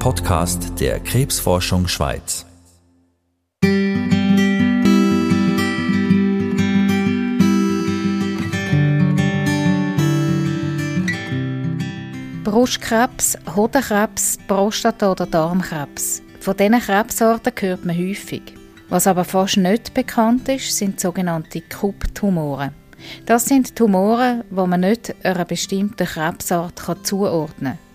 Podcast der Krebsforschung Schweiz. Brustkrebs, Hodenkrebs, Prostata- oder Darmkrebs. Von diesen Krebsarten hört man häufig. Was aber fast nicht bekannt ist, sind sogenannte Kupptumore. Das sind Tumore, wo man nicht einer bestimmten Krebsart zuordnen kann.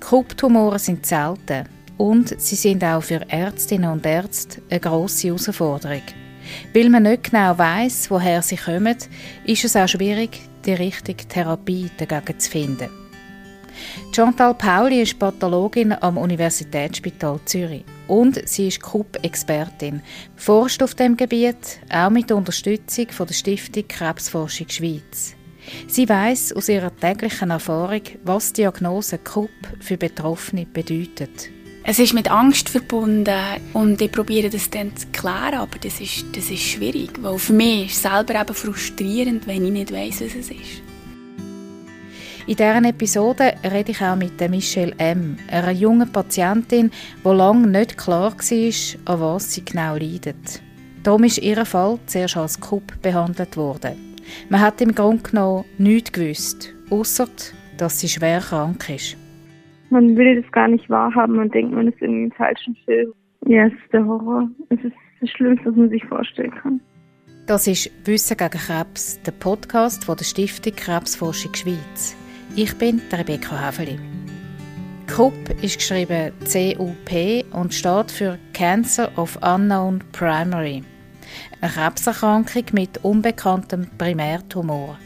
Kupptumore sind selten und sie sind auch für Ärztinnen und Ärzte eine grosse Herausforderung. Weil man nicht genau weiß, woher sie kommen, ist es auch schwierig, die richtige Therapie dagegen zu finden. Chantal Pauli ist Pathologin am Universitätsspital Zürich und sie ist KUP-Expertin, forscht auf dem Gebiet, auch mit Unterstützung von der Stiftung Krebsforschung Schweiz. Sie weiß aus ihrer täglichen Erfahrung, was die Diagnose KUP für Betroffene bedeutet. Es ist mit Angst verbunden und ich probiere das dann zu klären, aber das ist, das ist schwierig, weil für mich ist es selber eben frustrierend, wenn ich nicht weiß, was es ist. In dieser Episode rede ich auch mit Michelle M., einer jungen Patientin, die lange nicht klar war, an was sie genau leidet. Darum ist ihr Fall zuerst als KUP behandelt worden. Man hat im Grunde genommen nichts gewusst, außer dass sie schwer krank ist. Man will das gar nicht wahrhaben, man denkt, man ist irgendwie im falschen Film. Ja, es ist der Horror. Es ist das Schlimmste, was man sich vorstellen kann. Das ist Wissen gegen Krebs, der Podcast von der Stiftung Krebsforschung Schweiz. Ich bin Rebecca Haveli. CUP ist geschrieben C-U-P und steht für Cancer of Unknown Primary. Eine Krebserkrankung mit unbekanntem Primärtumor.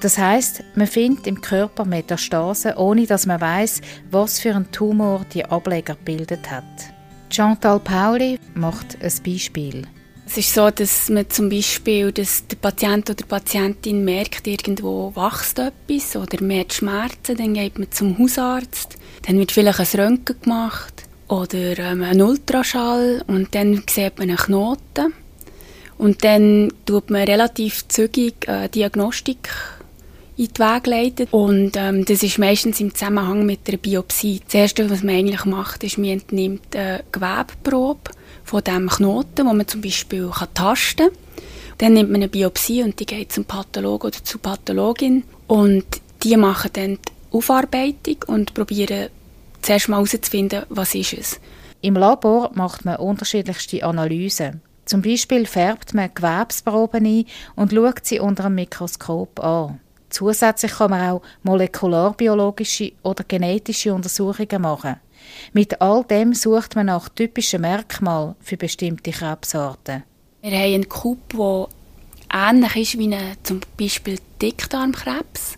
Das heißt, man findet im Körper Metastasen, ohne dass man weiß, was für ein Tumor die Ableger gebildet hat. Chantal Pauli macht ein Beispiel. Es ist so, dass man zum Beispiel, dass der Patient oder die Patientin merkt, irgendwo wächst etwas oder merkt Schmerzen, dann geht man zum Hausarzt, dann wird vielleicht ein Röntgen gemacht oder ähm, ein Ultraschall und dann sieht man einen Knoten und dann tut man relativ zügig äh, Diagnostik in die Wege leiten. Und ähm, das ist meistens im Zusammenhang mit der Biopsie. Das Erste, was man eigentlich macht, ist, man entnimmt eine Gewebeprobe von dem Knoten, wo man zum Beispiel kann tasten kann. Dann nimmt man eine Biopsie und die geht zum Pathologen oder zur Pathologin und die machen dann die Aufarbeitung und probieren zuerst mal herauszufinden, was ist es. Im Labor macht man unterschiedlichste Analysen. Zum Beispiel färbt man Gewebsproben ein und schaut sie unter einem Mikroskop an. Zusätzlich kann man auch molekularbiologische oder genetische Untersuchungen machen. Mit all dem sucht man nach typischen Merkmalen für bestimmte Krebsarten. Wir haben einen Kub, der ähnlich ist wie eine, zum Beispiel Dickdarmkrebs.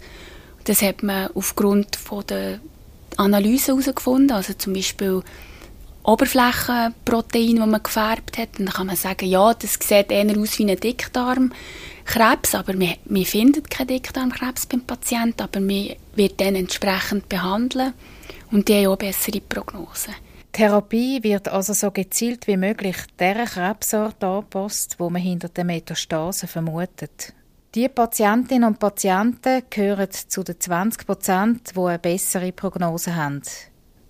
Das hat man aufgrund der Analyse herausgefunden. Also zum Beispiel Oberflächenprotein, das man gefärbt hat. dann kann man sagen, ja, das sieht eher aus wie ein Dickdarmkrebs, aber man, man findet keinen Dickdarmkrebs beim Patienten, aber man wird dann entsprechend behandeln und die haben auch bessere Prognosen. Therapie wird also so gezielt wie möglich der Krebsart angepasst, wo man hinter den Metastasen vermutet. Die Patientinnen und Patienten gehören zu den 20 Prozent, die eine bessere Prognose haben.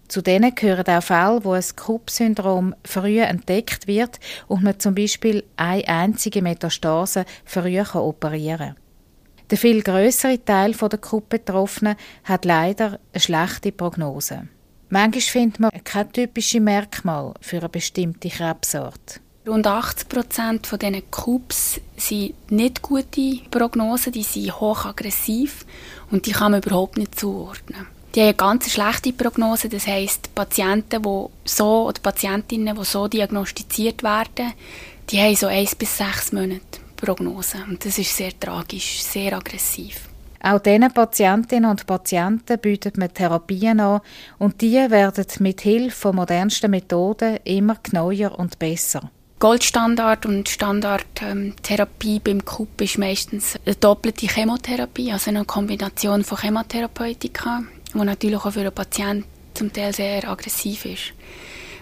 Zu denen gehören auch Fälle, wo ein Krupp-Syndrom früh entdeckt wird und man zum Beispiel eine einzige Metastase früh operieren kann. Der viel größere Teil der Krupp-Betroffenen hat leider eine schlechte Prognose. Manchmal findet man kein typisches Merkmal für eine bestimmte Krebsart. Rund 80 Prozent von diesen Kups sind nicht gute Prognosen, die sind hochaggressiv und die kann man überhaupt nicht zuordnen. Die haben eine ganz schlechte Prognose, das heisst, Patienten, die so, oder Patientinnen, die so diagnostiziert werden, die haben so eins bis sechs Monate Prognose. Und das ist sehr tragisch, sehr aggressiv. Auch diesen Patientinnen und Patienten bietet man Therapien an und die werden mit Hilfe von modernsten Methoden immer genauer und besser. Goldstandard und Standardtherapie ähm, beim KUP ist meistens eine doppelte Chemotherapie, also eine Kombination von Chemotherapeutika wo natürlich auch für den Patienten zum Teil sehr aggressiv ist.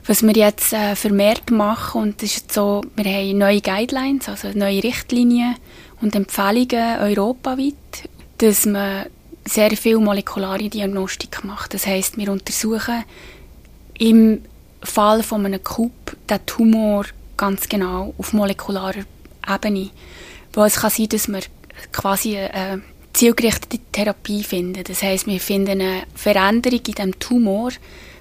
Was wir jetzt äh, vermehrt machen, und das ist so, wir haben neue Guidelines, also neue Richtlinien und Empfehlungen europaweit, dass man sehr viel molekulare Diagnostik macht. Das heißt, wir untersuchen im Fall von einem Coup der Tumor ganz genau auf molekularer Ebene. Wo es kann sein, dass wir quasi eine zielgerichtete Therapie finden. Das heißt, wir finden eine Veränderung in dem Tumor,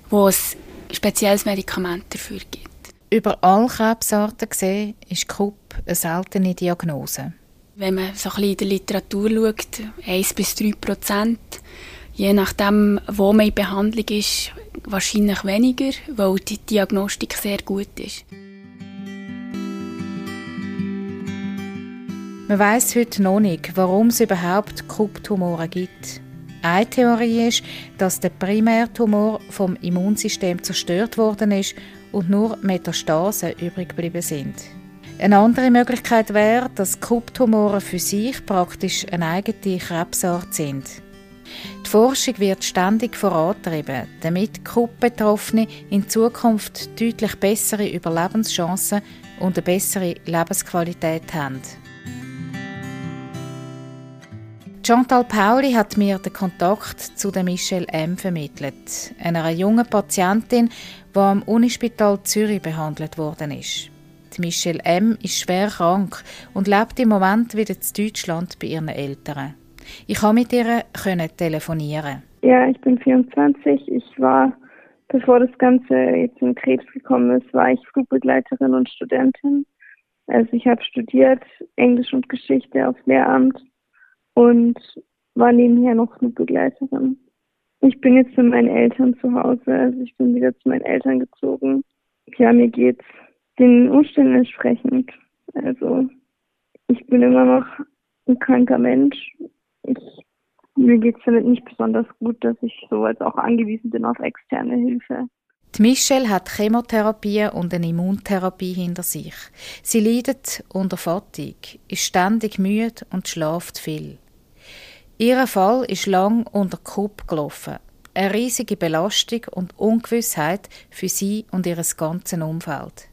wo es spezielles Medikament dafür gibt. Über alle Krebsarten gesehen ist KUP eine seltene Diagnose. Wenn man so ein bisschen in der Literatur schaut, 1 bis 3 Prozent, je nachdem, wo man in Behandlung ist, wahrscheinlich weniger, weil die Diagnostik sehr gut ist. Man weiß heute noch nicht, warum es überhaupt Krupptumore gibt. Eine Theorie ist, dass der Primärtumor vom Immunsystem zerstört worden ist und nur Metastasen übrig geblieben sind. Eine andere Möglichkeit wäre, dass Krupptumore für sich praktisch eine eigene Krebsart sind. Die Forschung wird ständig vorantrieben, damit Krupp-Betroffene in Zukunft deutlich bessere Überlebenschancen und eine bessere Lebensqualität haben. Chantal Pauli hat mir den Kontakt zu der Michelle M. vermittelt, einer jungen Patientin, die am Unispital Zürich behandelt worden ist. Die Michelle M. ist schwer krank und lebt im Moment wieder in Deutschland bei ihren Eltern. Ich konnte mit ihr telefonieren. Ja, ich bin 24. Ich war, bevor das Ganze jetzt in Krebs gekommen ist, war ich Flugbegleiterin und Studentin. Also ich habe studiert Englisch und Geschichte auf Lehramt und war nebenher noch Flugbegleiterin. Ich bin jetzt mit meinen Eltern zu Hause, also ich bin wieder zu meinen Eltern gezogen. Ja, mir geht's den Umständen entsprechend. Also ich bin immer noch ein kranker Mensch. Ich, mir geht's damit nicht besonders gut, dass ich so jetzt auch angewiesen bin auf externe Hilfe. Die Michelle hat Chemotherapie und eine Immuntherapie hinter sich. Sie leidet unter Fatigue, ist ständig müde und schlaft viel. Ihr Fall ist lang unter Kupp gelaufen. Eine riesige Belastung und Ungewissheit für sie und ihr ganzes Umfeld.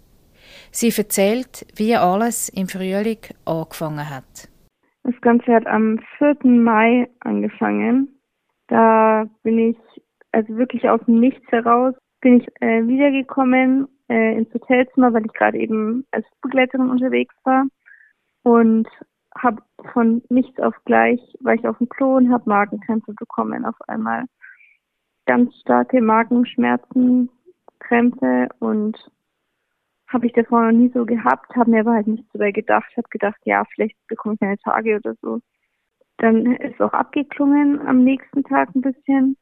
Sie erzählt, wie alles im Frühling angefangen hat. Das Ganze hat am 4. Mai angefangen. Da bin ich, also wirklich aus dem Nichts heraus, bin ich äh, wiedergekommen äh, ins Hotelzimmer, weil ich gerade eben als Begleiterin unterwegs war. Und habe von nichts auf gleich, war ich auf dem Klo und habe Magenkrämpfe bekommen auf einmal. Ganz starke Magenschmerzen, Krämpfe und habe ich davor noch nie so gehabt, habe mir aber halt nichts dabei gedacht, habe gedacht, ja, vielleicht bekomme ich eine Tage oder so. Dann ist auch abgeklungen am nächsten Tag ein bisschen,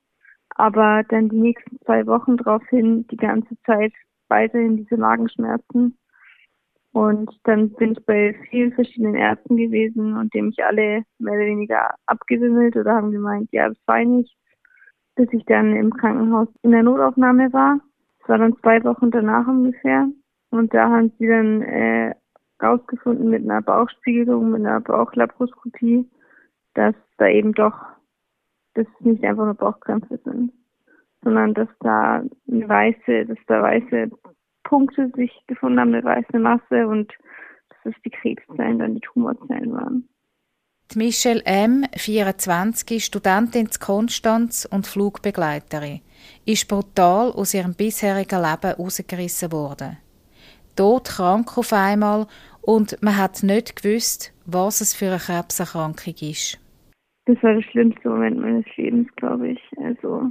aber dann die nächsten zwei Wochen draufhin die ganze Zeit weiterhin diese Magenschmerzen und dann bin ich bei vielen verschiedenen Ärzten gewesen und die mich alle mehr oder weniger abgewimmelt oder haben gemeint, ja, das war nichts, bis ich dann im Krankenhaus in der Notaufnahme war. Das war dann zwei Wochen danach ungefähr. Und da haben sie dann äh, rausgefunden mit einer Bauchspiegelung, mit einer Bauchlaparoskopie, dass da eben doch, dass es nicht einfach nur Bauchkrämpfe sind, sondern dass da eine weiße, dass da weiße Punkte sich gefunden haben, eine weiße Masse und dass es die Krebszellen, dann die Tumorzellen waren. Die Michelle M., 24, Studentin in Konstanz und Flugbegleiterin, ist brutal aus ihrem bisherigen Leben herausgerissen worden. Todkrank auf einmal und man hat nicht gewusst, was es für eine Krebserkrankung ist. Das war der schlimmste Moment meines Lebens, glaube ich. Also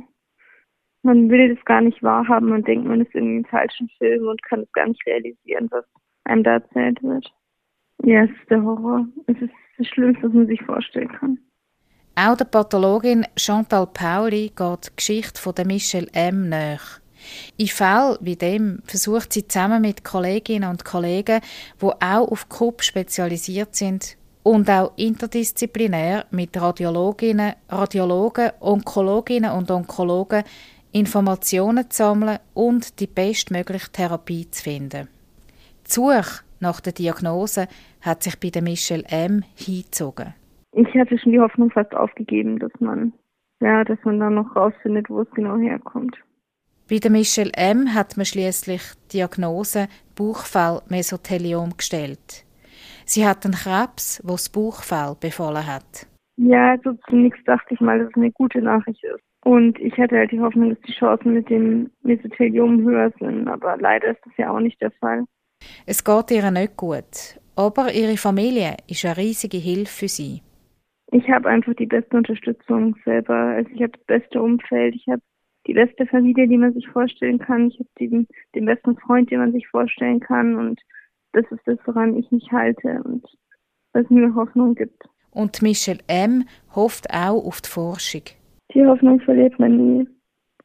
man will das gar nicht wahrhaben und denkt, man ist irgendwie im falschen Film und kann es gar nicht realisieren, was einem da erzählt wird. Ja, es ist der Horror. Es ist das Schlimmste, was man sich vorstellen kann. Auch der Pathologin Chantal Pauli geht die Geschichte von der Michelle M. nach. In Fällen wie dem versucht sie zusammen mit Kolleginnen und Kollegen, die auch auf Krupp spezialisiert sind, und auch interdisziplinär mit Radiologinnen, Radiologen, Onkologinnen und Onkologen Informationen zu sammeln und die bestmögliche Therapie zu finden. Die Suche nach der Diagnose hat sich bei der Michelle M. hingezogen. Ich hatte schon die Hoffnung fast aufgegeben, dass man, ja, dass man dann noch rausfindet, wo es genau herkommt. Bei der Michelle M. hat man schließlich die Diagnose Bauchfell Mesotheliom gestellt. Sie hat einen Krebs, wo das Bauchfell befallen hat. Ja, also zunächst dachte ich mal, dass es eine gute Nachricht ist Und ich hatte halt die Hoffnung, dass die Chancen mit dem Mesothelium höher sind, aber leider ist das ja auch nicht der Fall. Es geht ihr nicht gut, aber ihre Familie ist eine riesige Hilfe für sie. Ich habe einfach die beste Unterstützung selber. Also ich habe das beste Umfeld, ich habe die beste Familie, die man sich vorstellen kann. Ich habe den, den besten Freund, den man sich vorstellen kann. Und das ist das, woran ich mich halte und was mir Hoffnung gibt. Und Michelle M. hofft auch auf die Forschung. Die Hoffnung verliert man nie,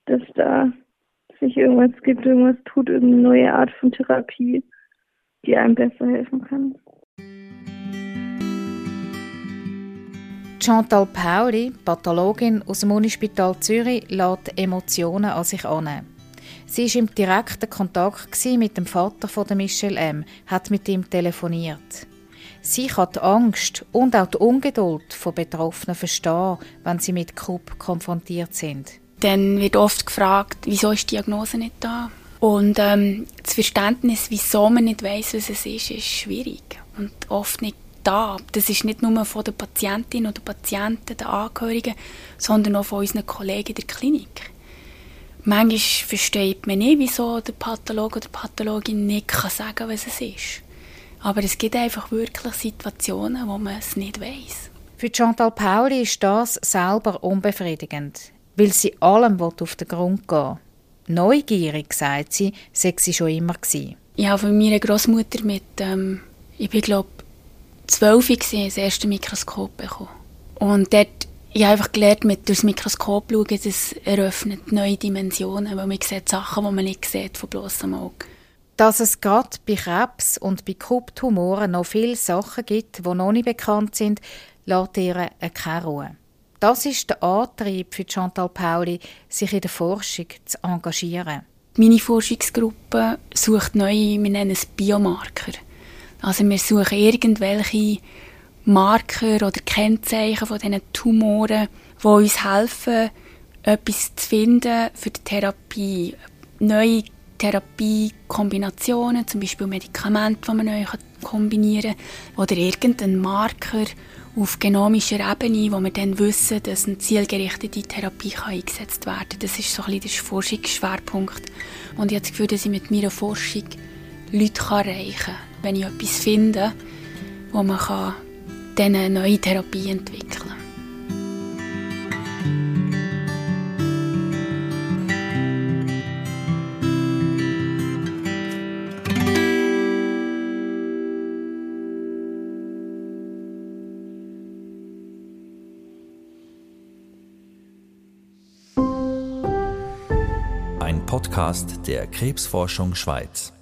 dass da sich irgendwas gibt, irgendwas tut, irgendeine neue Art von Therapie, die einem besser helfen kann. Chantal Pauli, Pathologin aus dem Unispital Zürich, lässt Emotionen an sich an. Sie war im direkten Kontakt mit dem Vater von Michelle M., hat mit ihm telefoniert. Sie kann die Angst und auch die Ungeduld von Betroffenen verstehen, wenn sie mit Krupp konfrontiert sind. Dann wird oft gefragt, wieso ist die Diagnose nicht da? Und ähm, das Verständnis, wieso man nicht weiß, was es ist, ist schwierig und oft nicht da. Das ist nicht nur von der Patientin oder Patienten, den Angehörigen, sondern auch von unseren Kollegen in der Klinik. Manchmal versteht man nicht, wieso der Pathologe oder die Pathologin nicht sagen kann, was es ist. Aber es gibt einfach wirklich Situationen, wo man es nicht weiß. Für Chantal Pauli ist das selber unbefriedigend, weil sie allem auf den Grund gehen Neugierig, sagt sie, sei sie schon immer gewesen. Ich habe von meiner Großmutter mit, ähm, ich bin glaube zwölf das erste Mikroskop bekommen. Und dort ich habe einfach gelernt, mit durchs Mikroskop schauen, das eröffnet neue Dimensionen, weil man sieht Sachen, die man nicht sieht von bloßem Auge. Dass es gerade bei Krebs und bei Kupftumoren noch viele Sachen gibt, die noch nicht bekannt sind, lässt ihr keine Ruhe. Das ist der Antrieb für Chantal Pauli, sich in der Forschung zu engagieren. Meine Forschungsgruppe sucht neue, wir nennen es Biomarker. Also wir suchen irgendwelche Marker oder Kennzeichen von diesen Tumoren, die uns helfen, etwas zu finden für die Therapie. Neue Therapiekombinationen, zum Beispiel Medikamente, die man neu kombinieren kann, oder irgendein Marker auf genomischer Ebene, wo wir dann wissen, dass eine zielgerichtete Therapie kann eingesetzt werden kann. Das ist so ein bisschen der Forschungsschwerpunkt. Und ich habe das Gefühl, dass ich mit meiner Forschung Leute erreichen kann, wenn ich etwas finde, wo man kann eine neue Therapie entwickeln. Ein Podcast der Krebsforschung Schweiz.